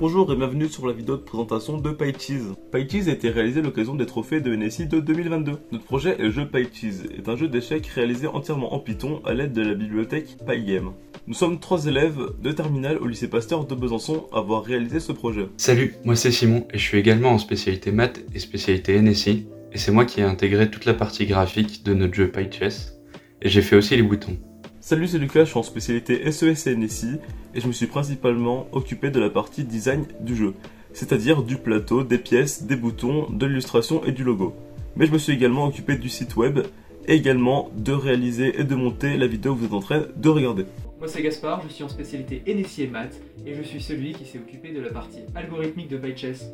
Bonjour et bienvenue sur la vidéo de présentation de PyCheese. PyCheese a été réalisé à l'occasion des trophées de NSI de 2022. Notre projet est jeu PyCheese, est un jeu d'échecs réalisé entièrement en Python à l'aide de la bibliothèque PyGame. Nous sommes trois élèves de terminale au lycée Pasteur de Besançon à avoir réalisé ce projet. Salut, moi c'est Simon et je suis également en spécialité maths et spécialité NSI et c'est moi qui ai intégré toute la partie graphique de notre jeu PyChess et j'ai fait aussi les boutons. Salut, c'est Lucas, je suis en spécialité SES et NSI et je me suis principalement occupé de la partie design du jeu, c'est-à-dire du plateau, des pièces, des boutons, de l'illustration et du logo. Mais je me suis également occupé du site web et également de réaliser et de monter la vidéo que vous êtes en train de regarder. Moi c'est Gaspard, je suis en spécialité NSI et maths et je suis celui qui s'est occupé de la partie algorithmique de PyChess.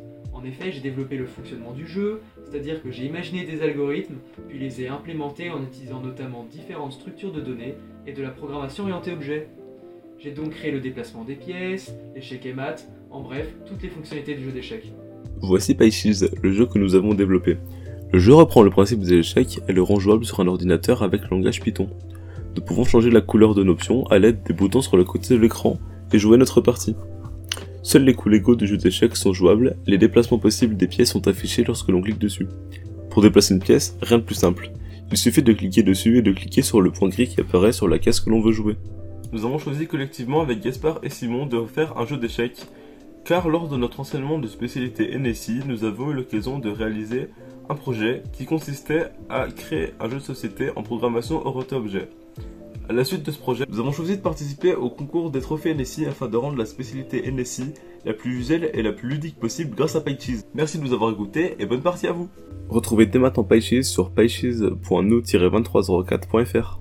En effet, j'ai développé le fonctionnement du jeu, c'est-à-dire que j'ai imaginé des algorithmes, puis les ai implémentés en utilisant notamment différentes structures de données et de la programmation orientée objet. J'ai donc créé le déplacement des pièces, l'échec et maths, en bref, toutes les fonctionnalités du jeu d'échecs. Voici PyCheese, le jeu que nous avons développé. Le jeu reprend le principe des échecs et le rend jouable sur un ordinateur avec le langage Python. Nous pouvons changer la couleur de nos option à l'aide des boutons sur le côté de l'écran et jouer notre partie. Seuls les coups légaux du jeu d'échecs sont jouables, les déplacements possibles des pièces sont affichés lorsque l'on clique dessus. Pour déplacer une pièce, rien de plus simple. Il suffit de cliquer dessus et de cliquer sur le point gris qui apparaît sur la case que l'on veut jouer. Nous avons choisi collectivement avec Gaspard et Simon de faire un jeu d'échecs, car lors de notre enseignement de spécialité NSI, nous avons eu l'occasion de réaliser un projet qui consistait à créer un jeu de société en programmation orientée-objet. À la suite de ce projet, nous avons choisi de participer au concours des trophées NSI afin de rendre la spécialité NSI la plus visuelle et la plus ludique possible grâce à PyCheese. Merci de nous avoir écoutés et bonne partie à vous Retrouvez dès maintenant PyCheese sur pycheese.no-2304.fr